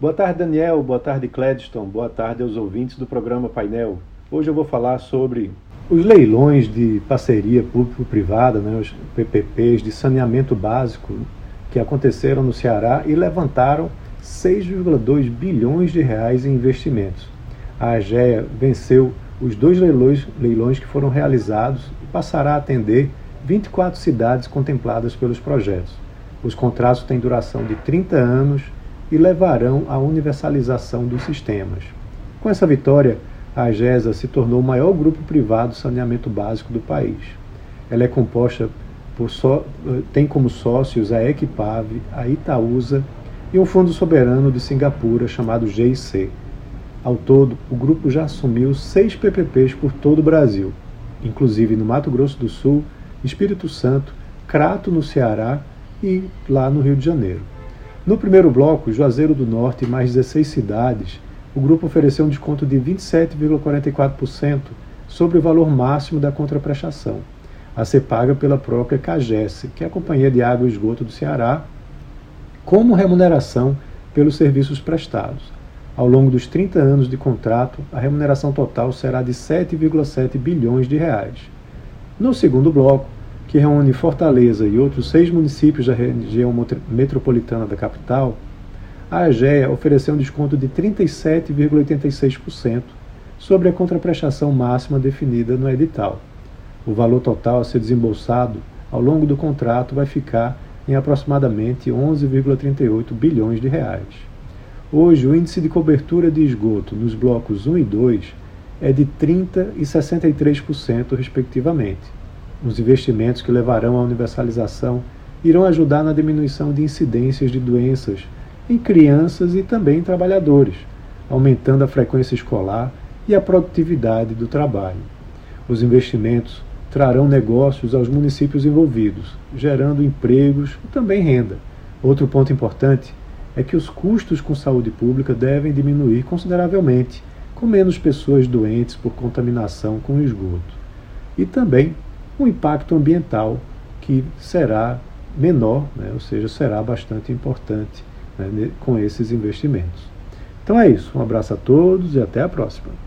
Boa tarde, Daniel. Boa tarde, Cledston. Boa tarde aos ouvintes do programa Painel. Hoje eu vou falar sobre os leilões de parceria público-privada, né, os PPPs de saneamento básico que aconteceram no Ceará e levantaram 6,2 bilhões de reais em investimentos. A AGEA venceu os dois leilões, leilões que foram realizados e passará a atender 24 cidades contempladas pelos projetos. Os contratos têm duração de 30 anos e levarão à universalização dos sistemas. Com essa vitória, a AGESA se tornou o maior grupo privado de saneamento básico do país. Ela é composta por só, tem como sócios a Equipave, a Itaúsa e um fundo soberano de Singapura chamado GIC. Ao todo, o grupo já assumiu seis PPPs por todo o Brasil, inclusive no Mato Grosso do Sul, Espírito Santo, Crato no Ceará e lá no Rio de Janeiro. No primeiro bloco, Juazeiro do Norte e mais 16 cidades o grupo ofereceu um desconto de 27,44% sobre o valor máximo da contraprestação, a ser paga pela própria CAGES, que é a Companhia de Água e Esgoto do Ceará, como remuneração pelos serviços prestados. Ao longo dos 30 anos de contrato, a remuneração total será de 7,7 bilhões de reais. No segundo bloco, que reúne Fortaleza e outros seis municípios da região metropolitana da capital, a AGEA ofereceu um desconto de 37,86% sobre a contraprestação máxima definida no edital. O valor total a ser desembolsado ao longo do contrato vai ficar em aproximadamente 11,38 bilhões de reais. Hoje, o índice de cobertura de esgoto nos blocos 1 e 2 é de 30% e 63%, respectivamente. Os investimentos que levarão à universalização irão ajudar na diminuição de incidências de doenças em crianças e também em trabalhadores, aumentando a frequência escolar e a produtividade do trabalho. Os investimentos trarão negócios aos municípios envolvidos, gerando empregos e também renda. Outro ponto importante é que os custos com saúde pública devem diminuir consideravelmente, com menos pessoas doentes por contaminação com esgoto. E também um impacto ambiental que será menor, né, ou seja, será bastante importante né, com esses investimentos. Então é isso. Um abraço a todos e até a próxima.